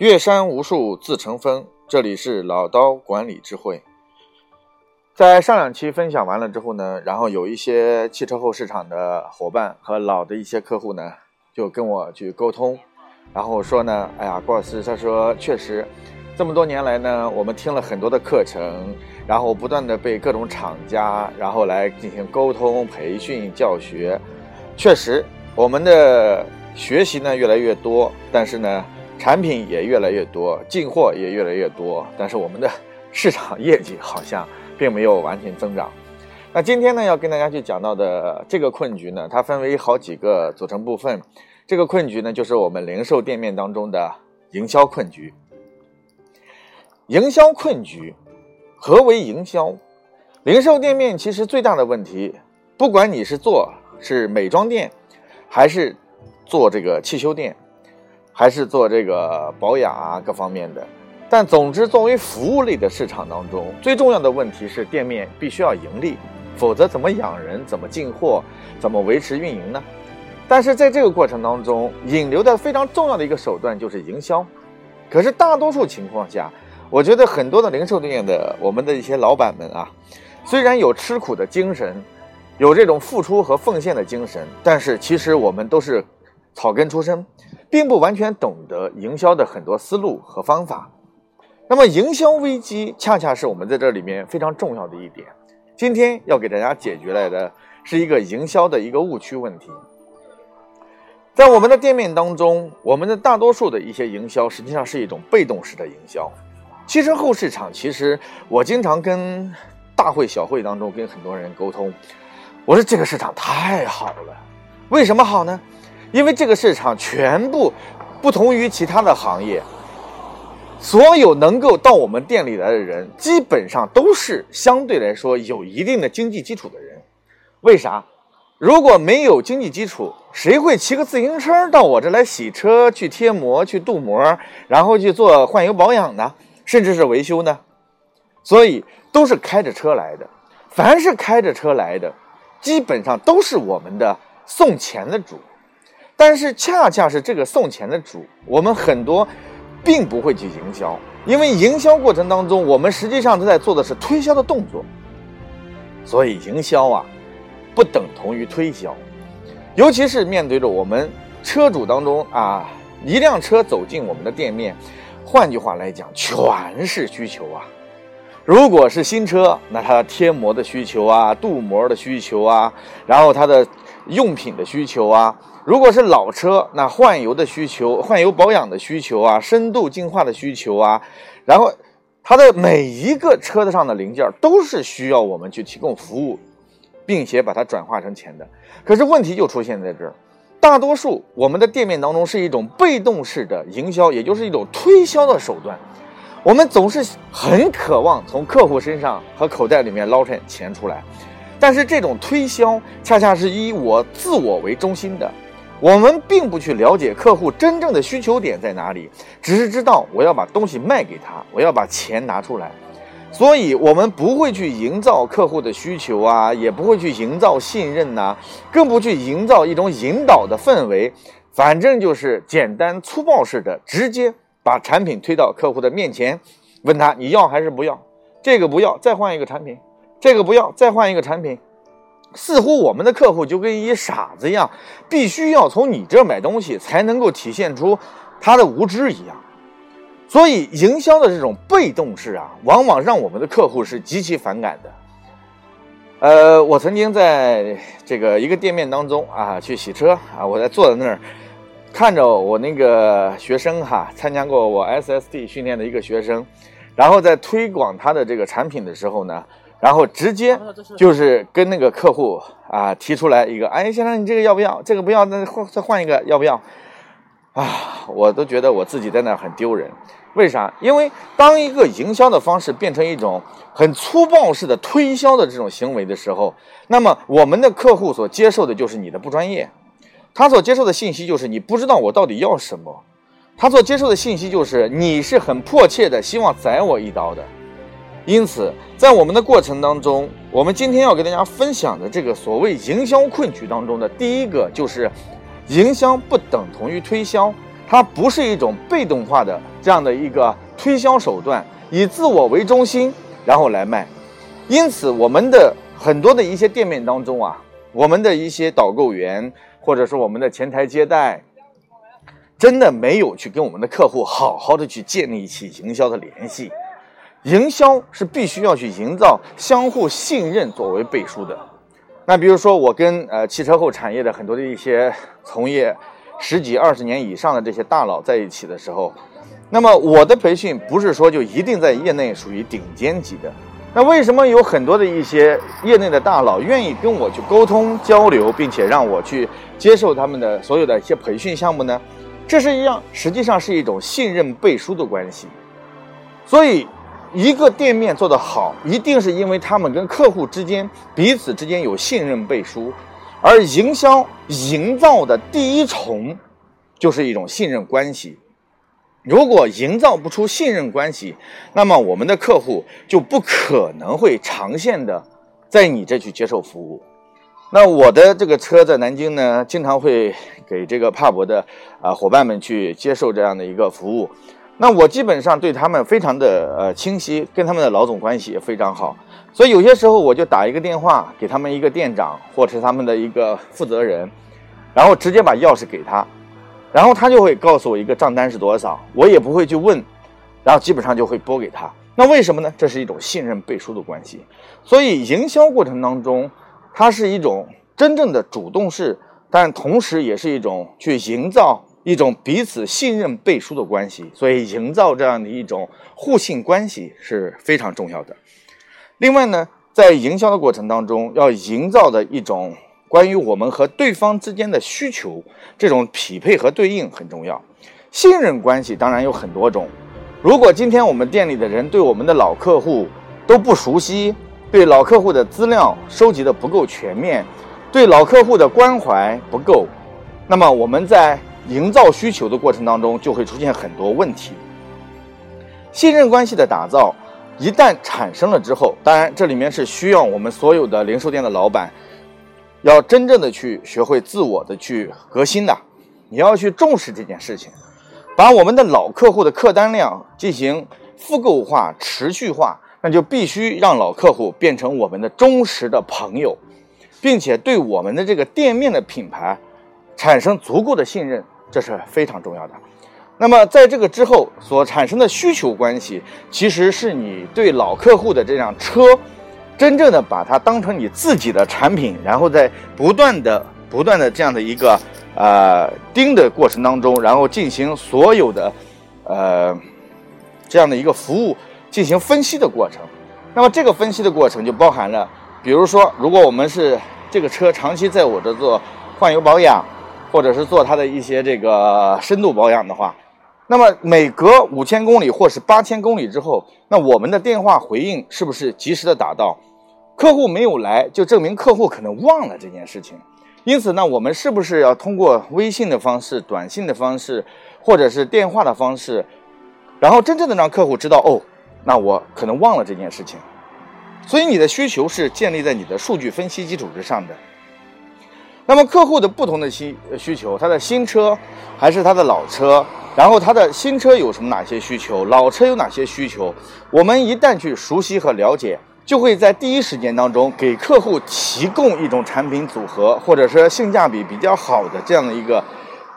越山无数自成峰，这里是老刀管理智慧。在上两期分享完了之后呢，然后有一些汽车后市场的伙伴和老的一些客户呢，就跟我去沟通，然后说呢，哎呀，郭老师，他说确实，这么多年来呢，我们听了很多的课程，然后不断的被各种厂家，然后来进行沟通、培训、教学，确实，我们的学习呢越来越多，但是呢。产品也越来越多，进货也越来越多，但是我们的市场业绩好像并没有完全增长。那今天呢，要跟大家去讲到的这个困局呢，它分为好几个组成部分。这个困局呢，就是我们零售店面当中的营销困局。营销困局，何为营销？零售店面其实最大的问题，不管你是做是美妆店，还是做这个汽修店。还是做这个保养啊，各方面的。但总之，作为服务类的市场当中，最重要的问题是店面必须要盈利，否则怎么养人、怎么进货、怎么维持运营呢？但是在这个过程当中，引流的非常重要的一个手段就是营销。可是大多数情况下，我觉得很多的零售店的我们的一些老板们啊，虽然有吃苦的精神，有这种付出和奉献的精神，但是其实我们都是草根出身。并不完全懂得营销的很多思路和方法，那么营销危机恰恰是我们在这里面非常重要的一点。今天要给大家解决来的是一个营销的一个误区问题。在我们的店面当中，我们的大多数的一些营销实际上是一种被动式的营销。汽车后市场，其实我经常跟大会小会当中跟很多人沟通，我说这个市场太好了，为什么好呢？因为这个市场全部不同于其他的行业，所有能够到我们店里来的人，基本上都是相对来说有一定的经济基础的人。为啥？如果没有经济基础，谁会骑个自行车到我这来洗车、去贴膜、去镀膜，然后去做换油保养呢？甚至是维修呢？所以都是开着车来的。凡是开着车来的，基本上都是我们的送钱的主。但是恰恰是这个送钱的主，我们很多并不会去营销，因为营销过程当中，我们实际上都在做的是推销的动作。所以营销啊，不等同于推销，尤其是面对着我们车主当中啊，一辆车走进我们的店面，换句话来讲，全是需求啊。如果是新车，那它贴膜的需求啊，镀膜的需求啊，然后它的用品的需求啊。如果是老车，那换油的需求、换油保养的需求啊，深度净化的需求啊，然后它的每一个车子上的零件都是需要我们去提供服务，并且把它转化成钱的。可是问题就出现在这儿，大多数我们的店面当中是一种被动式的营销，也就是一种推销的手段。我们总是很渴望从客户身上和口袋里面捞点钱出来，但是这种推销恰恰是以我自我为中心的。我们并不去了解客户真正的需求点在哪里，只是知道我要把东西卖给他，我要把钱拿出来，所以我们不会去营造客户的需求啊，也不会去营造信任呐，更不去营造一种引导的氛围，反正就是简单粗暴式的，直接把产品推到客户的面前，问他你要还是不要？这个不要，再换一个产品；这个不要，再换一个产品。似乎我们的客户就跟一傻子一样，必须要从你这买东西才能够体现出他的无知一样。所以，营销的这种被动式啊，往往让我们的客户是极其反感的。呃，我曾经在这个一个店面当中啊，去洗车啊，我在坐在那儿，看着我那个学生哈，参加过我 SSD 训练的一个学生，然后在推广他的这个产品的时候呢。然后直接就是跟那个客户啊提出来一个，哎，先生，你这个要不要？这个不要，那换再换一个，要不要？啊，我都觉得我自己在那很丢人。为啥？因为当一个营销的方式变成一种很粗暴式的推销的这种行为的时候，那么我们的客户所接受的就是你的不专业，他所接受的信息就是你不知道我到底要什么，他所接受的信息就是你是很迫切的希望宰我一刀的。因此，在我们的过程当中，我们今天要给大家分享的这个所谓营销困局当中的第一个，就是营销不等同于推销，它不是一种被动化的这样的一个推销手段，以自我为中心，然后来卖。因此，我们的很多的一些店面当中啊，我们的一些导购员或者说我们的前台接待，真的没有去跟我们的客户好好的去建立起营销的联系。营销是必须要去营造相互信任作为背书的。那比如说，我跟呃汽车后产业的很多的一些从业十几二十年以上的这些大佬在一起的时候，那么我的培训不是说就一定在业内属于顶尖级的。那为什么有很多的一些业内的大佬愿意跟我去沟通交流，并且让我去接受他们的所有的一些培训项目呢？这是一样，实际上是一种信任背书的关系。所以，一个店面做得好，一定是因为他们跟客户之间彼此之间有信任背书，而营销营造的第一重就是一种信任关系。如果营造不出信任关系，那么我们的客户就不可能会长线的在你这去接受服务。那我的这个车在南京呢，经常会给这个帕博的啊伙伴们去接受这样的一个服务。那我基本上对他们非常的呃清晰，跟他们的老总关系也非常好。所以有些时候我就打一个电话给他们一个店长或者是他们的一个负责人，然后直接把钥匙给他。然后他就会告诉我一个账单是多少，我也不会去问，然后基本上就会拨给他。那为什么呢？这是一种信任背书的关系。所以营销过程当中，它是一种真正的主动式，但同时也是一种去营造一种彼此信任背书的关系。所以营造这样的一种互信关系是非常重要的。另外呢，在营销的过程当中，要营造的一种。关于我们和对方之间的需求，这种匹配和对应很重要。信任关系当然有很多种。如果今天我们店里的人对我们的老客户都不熟悉，对老客户的资料收集的不够全面，对老客户的关怀不够，那么我们在营造需求的过程当中就会出现很多问题。信任关系的打造一旦产生了之后，当然这里面是需要我们所有的零售店的老板。要真正的去学会自我的去革新的，你要去重视这件事情，把我们的老客户的客单量进行复购化、持续化，那就必须让老客户变成我们的忠实的朋友，并且对我们的这个店面的品牌产生足够的信任，这是非常重要的。那么在这个之后所产生的需求关系，其实是你对老客户的这辆车。真正的把它当成你自己的产品，然后在不断的、不断的这样的一个呃盯的过程当中，然后进行所有的呃这样的一个服务进行分析的过程。那么这个分析的过程就包含了，比如说，如果我们是这个车长期在我这做换油保养，或者是做它的一些这个深度保养的话，那么每隔五千公里或是八千公里之后，那我们的电话回应是不是及时的打到？客户没有来，就证明客户可能忘了这件事情。因此呢，我们是不是要通过微信的方式、短信的方式，或者是电话的方式，然后真正的让客户知道哦，那我可能忘了这件事情。所以你的需求是建立在你的数据分析基础之上的。那么客户的不同的需需求，他的新车还是他的老车，然后他的新车有什么哪些需求，老车有哪些需求，我们一旦去熟悉和了解。就会在第一时间当中给客户提供一种产品组合，或者是性价比比较好的这样的一个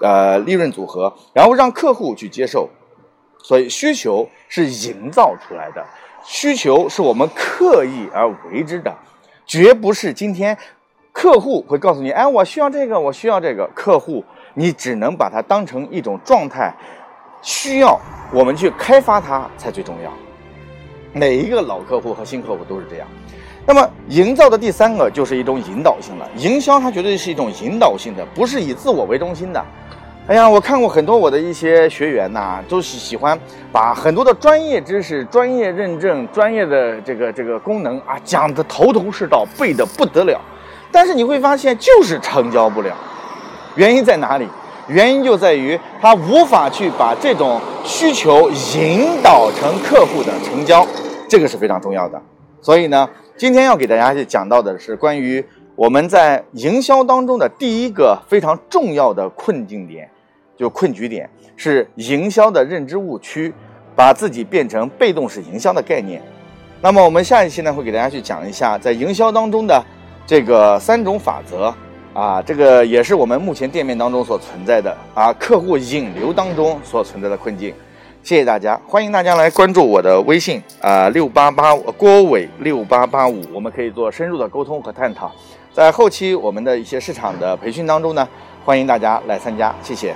呃利润组合，然后让客户去接受。所以需求是营造出来的，需求是我们刻意而为之的，绝不是今天客户会告诉你，哎，我需要这个，我需要这个。客户，你只能把它当成一种状态，需要我们去开发它才最重要。每一个老客户和新客户都是这样，那么营造的第三个就是一种引导性了。营销它绝对是一种引导性的，不是以自我为中心的。哎呀，我看过很多我的一些学员呐，都是喜欢把很多的专业知识、专业认证、专业的这个这个功能啊讲得头头是道，背得不得了，但是你会发现就是成交不了，原因在哪里？原因就在于他无法去把这种需求引导成客户的成交，这个是非常重要的。所以呢，今天要给大家去讲到的是关于我们在营销当中的第一个非常重要的困境点，就困局点，是营销的认知误区，把自己变成被动式营销的概念。那么我们下一期呢，会给大家去讲一下在营销当中的这个三种法则啊，这个也是我们目前店面当中所存在的啊，客户引流当中所存在的困境。谢谢大家，欢迎大家来关注我的微信啊，六八八郭伟六八八五，我们可以做深入的沟通和探讨。在后期我们的一些市场的培训当中呢，欢迎大家来参加，谢谢。